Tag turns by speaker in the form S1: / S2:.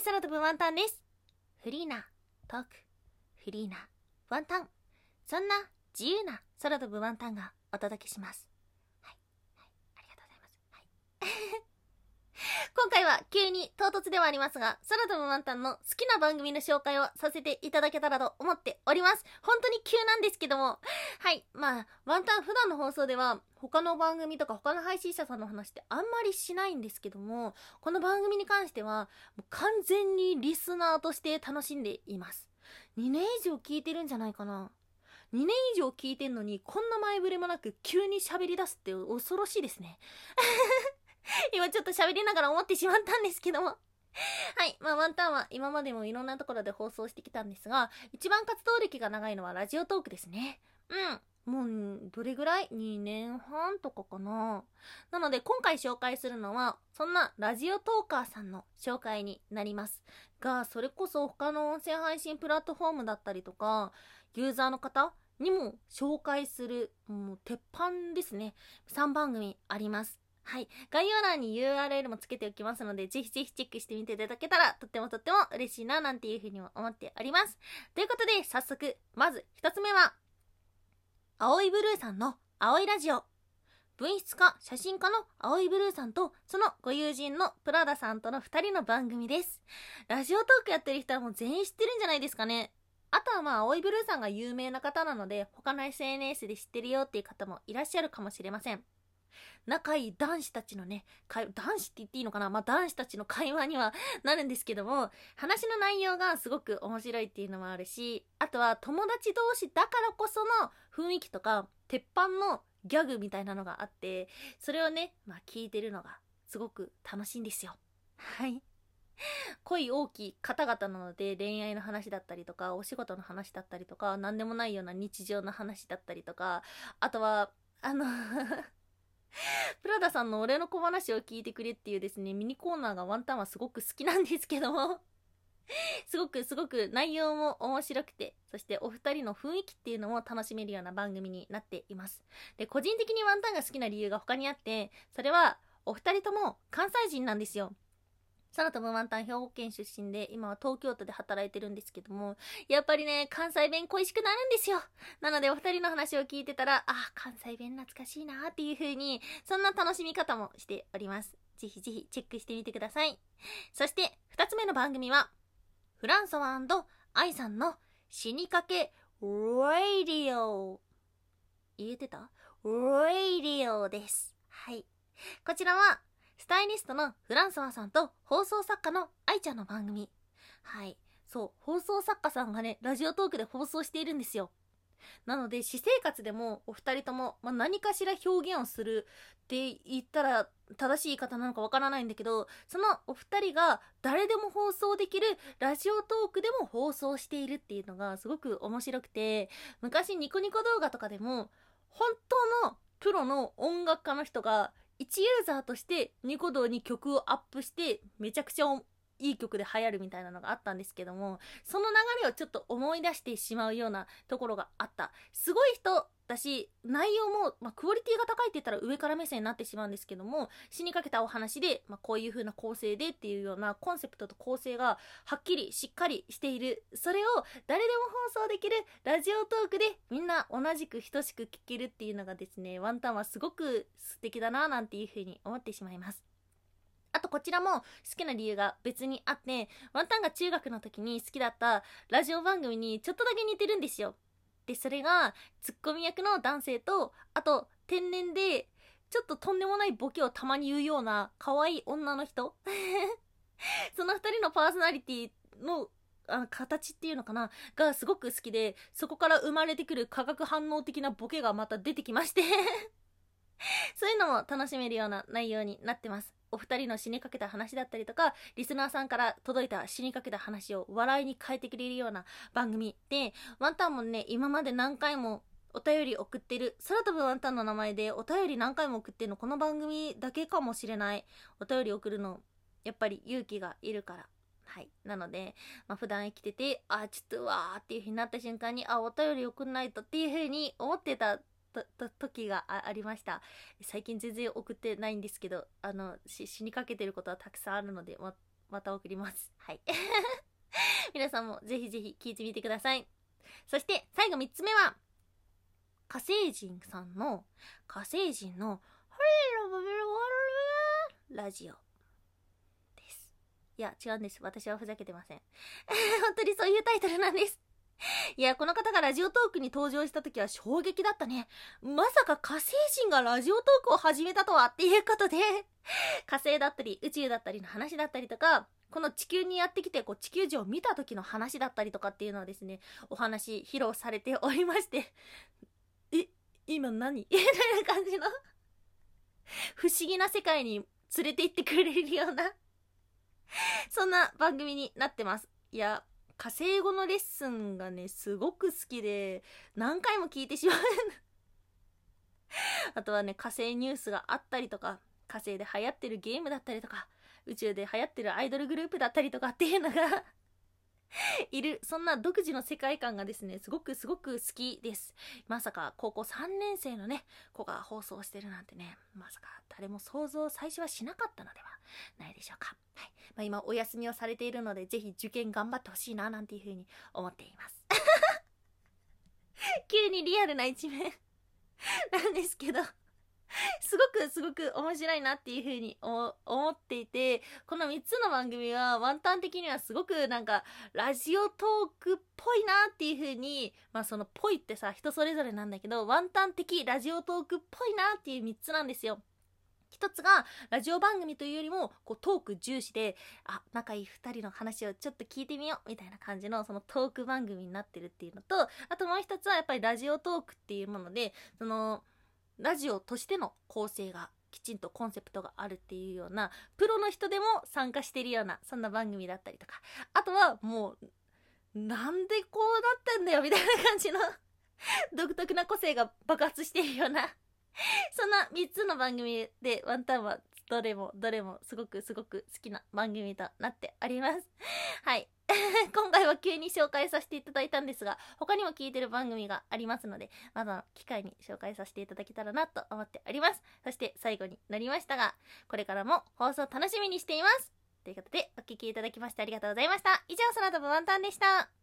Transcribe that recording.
S1: い空飛ぶワンタンです。フリーなトーク、フリーなワンタン。そんな自由な空飛ぶワンタンがお届けします。はい。はい。ありがとうございます。はい。今回は急に唐突ではありますが、空飛ぶワンタンの好きな番組の紹介をさせていただけたらと思っております。本当に急なんですけども。はい。まあ、ワンタン普段の放送では他の番組とか他の配信者さんの話ってあんまりしないんですけども、この番組に関しては完全にリスナーとして楽しんでいます。2年以上聞いてるんじゃないかな。2年以上聞いてんのにこんな前触れもなく急に喋り出すって恐ろしいですね。今ちょっと喋りながら思ってしまったんですけども。はい。まあ、ワンタンは今までもいろんなところで放送してきたんですが、一番活動歴が長いのはラジオトークですね。うん。もう、どれぐらい ?2 年半とかかな。なので、今回紹介するのは、そんなラジオトーカーさんの紹介になります。が、それこそ他の音声配信プラットフォームだったりとか、ユーザーの方にも紹介する、もう鉄板ですね。3番組あります。はい。概要欄に URL もつけておきますので、ぜひぜひチェックしてみていただけたら、とってもとっても嬉しいな、なんていうふうにも思っております。ということで、早速、まず一つ目は、青いブルーさんの青いラジオ。文筆家、写真家の青いブルーさんと、そのご友人のプラダさんとの二人の番組です。ラジオトークやってる人はもう全員知ってるんじゃないですかね。あとはまあ、青いブルーさんが有名な方なので、他の SNS で知ってるよっていう方もいらっしゃるかもしれません。仲いい男子たちのね、男子って言っていいのかな？まあ男子たちの会話には なるんですけども、話の内容がすごく面白いっていうのもあるし、あとは友達同士だからこその雰囲気とか、鉄板のギャグみたいなのがあって、それをね、まあ聞いてるのがすごく楽しいんですよ。はい。恋大きい方々なので恋愛の話だったりとか、お仕事の話だったりとか、何でもないような日常の話だったりとか、あとは、あの プラダさんの俺の小話を聞いてくれっていうですね、ミニコーナーがワンタンはすごく好きなんですけども すごくすごく内容も面白くて、そしてお二人の雰囲気っていうのも楽しめるような番組になっています。で、個人的にワンタンが好きな理由が他にあって、それはお二人とも関西人なんですよ。空飛ぶワンタン兵庫県出身で、今は東京都で働いてるんですけども、やっぱりね、関西弁恋しくなるんですよ。なのでお二人の話を聞いてたら、あ、関西弁懐かしいなっていう風に、そんな楽しみ方もしております。ぜひぜひチェックしてみてください。そして、二つ目の番組は、フランソワ愛さんの死にかけ、ラディオ。言えてた？ラディオです。はい。こちらは、スタイリストのフランソワさんと放送作家の愛ちゃんの番組。はい。そう、放送作家さんがね、ラジオトークで放送しているんですよ。なので、私生活でもお二人とも、まあ、何かしら表現をするって言ったら正しい言い方なのかわからないんだけど、そのお二人が誰でも放送できるラジオトークでも放送しているっていうのがすごく面白くて、昔ニコニコ動画とかでも、本当のプロの音楽家の人が1ユーザーとしてニコ動に曲をアップしてめちゃくちゃいい曲で流行るみたいなのがあったんですけども、その流れをちょっと思い出してしまうようなところがあった。すごい人だし、内容も、まあ、クオリティが高いって言ったら上から目線になってしまうんですけども、死にかけたお話で、まあ、こういう風な構成でっていうようなコンセプトと構成がはっきりしっかりしている。それを誰でも放送できるラジオトークでみんな同じく等しく聞けるっていうのがですね、ワンタンはすごく素敵だななんていう風に思ってしまいます。あとこちらも好きな理由が別にあって、ワンタンが中学の時に好きだったラジオ番組にちょっとだけ似てるんですよ。で、それがツッコミ役の男性と、あと天然でちょっととんでもないボケをたまに言うような可愛い女の人。その二人のパーソナリティのあ形っていうのかな？がすごく好きで、そこから生まれてくる化学反応的なボケがまた出てきまして。そういうのも楽しめるような内容になってます。お二人の死にかけた話だったりとか、リスナーさんから届いた死にかけた話を笑いに変えてくれるような番組で、ワンタンもね、今まで何回もお便り送ってる、空飛ぶワンタンの名前でお便り何回も送ってるの、この番組だけかもしれない。お便り送るの、やっぱり勇気がいるから。はい。なので、まあ、普段生きてて、あ、ちょっとわーっていう風になった瞬間に、あ、お便り送んないとっていう風に思ってた、時がありました。最近全然送ってないんですけど、あの、し死にかけてることはたくさんあるので、ま、また送ります。はい。皆さんもぜひぜひ聞いてみてください。そして最後3つ目は、火星人さんの、火星人の、ラジオです。いや、違うんです。私はふざけてません。本当にそういうタイトルなんです。いや、この方がラジオトークに登場した時は衝撃だったね。まさか火星人がラジオトークを始めたとはっていうことで、火星だったり宇宙だったりの話だったりとか、この地球にやってきて、こう地球上を見た時の話だったりとかっていうのをですね、お話披露されておりまして、え、今何？みたいな感じの。不思議な世界に連れて行ってくれるような。そんな番組になってます。いや、火星語のレッスンがね、すごく好きで、何回も聞いてしまう。あとはね、火星ニュースがあったりとか、火星で流行ってるゲームだったりとか、宇宙で流行ってるアイドルグループだったりとかっていうのが いる、そんな独自の世界観がですね、すごくすごく好きです。まさか高校3年生のね、子が放送してるなんてね、まさか誰も想像最初はしなかったのではないでしょうか。はい。まあ、今お休みをされているので、ぜひ受験頑張ってほしいな、なんていうふうに思っています。急にリアルな一面 なんですけど すごくすごく面白いなっていうふうに思っていて、この3つの番組はワンタン的にはすごくなんかラジオトークっぽいなっていうふうに、まあそのぽいってさ人それぞれなんだけど、ワンタン的ラジオトークっぽいなっていう3つなんですよ。一つが、ラジオ番組というよりも、こう、トーク重視で、あ、仲いい二人の話をちょっと聞いてみよう、みたいな感じの、そのトーク番組になってるっていうのと、あともう一つは、やっぱりラジオトークっていうもので、その、ラジオとしての構成がきちんとコンセプトがあるっていうような、プロの人でも参加してるような、そんな番組だったりとか、あとはもう、なんでこうなってんだよ、みたいな感じの 独特な個性が爆発しているようなそんな3つの番組でワンタンはどれもどれもすごくすごく好きな番組となっております。はい。今回は急に紹介させていただいたんですが、他にも聞いてる番組がありますので、まだ機会に紹介させていただけたらなと思っております。そして最後になりましたが、これからも放送楽しみにしています。ということで、お聴きいただきましてありがとうございました。以上、空飛ぶワンタンでした。